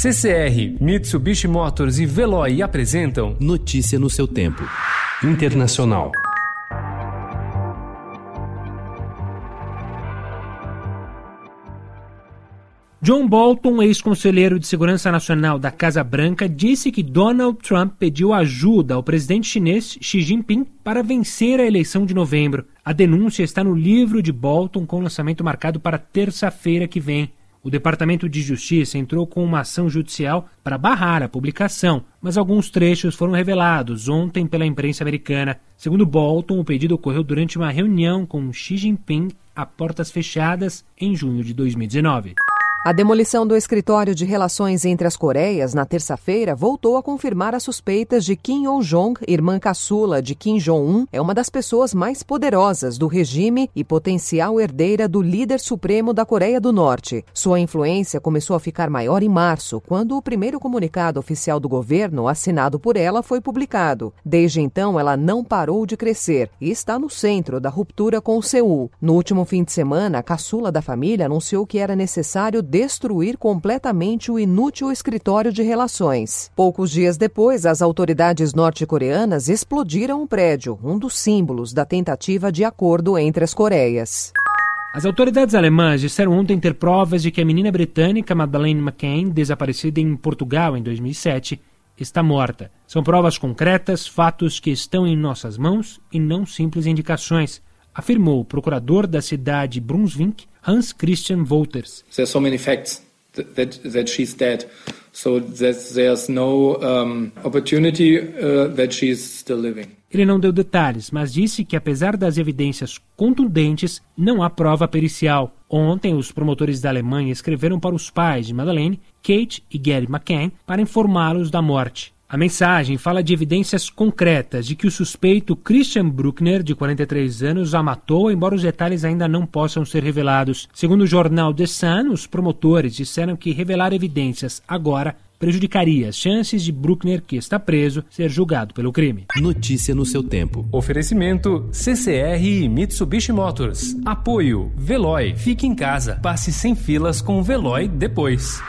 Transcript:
CCR, Mitsubishi Motors e Veloy apresentam Notícia no seu tempo. Internacional. John Bolton, ex-conselheiro de Segurança Nacional da Casa Branca, disse que Donald Trump pediu ajuda ao presidente chinês Xi Jinping para vencer a eleição de novembro. A denúncia está no livro de Bolton, com lançamento marcado para terça-feira que vem. O Departamento de Justiça entrou com uma ação judicial para barrar a publicação, mas alguns trechos foram revelados ontem pela imprensa americana. Segundo Bolton, o pedido ocorreu durante uma reunião com Xi Jinping a portas fechadas em junho de 2019. A demolição do escritório de relações entre as Coreias na terça-feira voltou a confirmar as suspeitas de Kim Yo-jong, irmã caçula de Kim Jong-un, é uma das pessoas mais poderosas do regime e potencial herdeira do líder supremo da Coreia do Norte. Sua influência começou a ficar maior em março, quando o primeiro comunicado oficial do governo, assinado por ela, foi publicado. Desde então, ela não parou de crescer e está no centro da ruptura com Seul. No último fim de semana, a caçula da família anunciou que era necessário destruir completamente o inútil escritório de relações. Poucos dias depois, as autoridades norte-coreanas explodiram o prédio, um dos símbolos da tentativa de acordo entre as Coreias. As autoridades alemãs disseram ontem ter provas de que a menina britânica Madeleine McCann, desaparecida em Portugal em 2007, está morta. São provas concretas, fatos que estão em nossas mãos e não simples indicações, afirmou o procurador da cidade Brunswick, Hans Christian Wolters. There's so many facts that, that, she's dead, so that there's no um, opportunity uh, that she's still living. Ele não deu detalhes, mas disse que apesar das evidências contundentes, não há prova pericial. Ontem, os promotores da Alemanha escreveram para os pais de Madeleine, Kate e Gary McCann, para informá-los da morte. A mensagem fala de evidências concretas de que o suspeito Christian Bruckner, de 43 anos, a matou, embora os detalhes ainda não possam ser revelados. Segundo o jornal The Sun, os promotores disseram que revelar evidências agora prejudicaria as chances de Bruckner, que está preso, ser julgado pelo crime. Notícia no seu tempo. Oferecimento CCR e Mitsubishi Motors. Apoio Veloy. Fique em casa. Passe sem filas com o Veloy depois.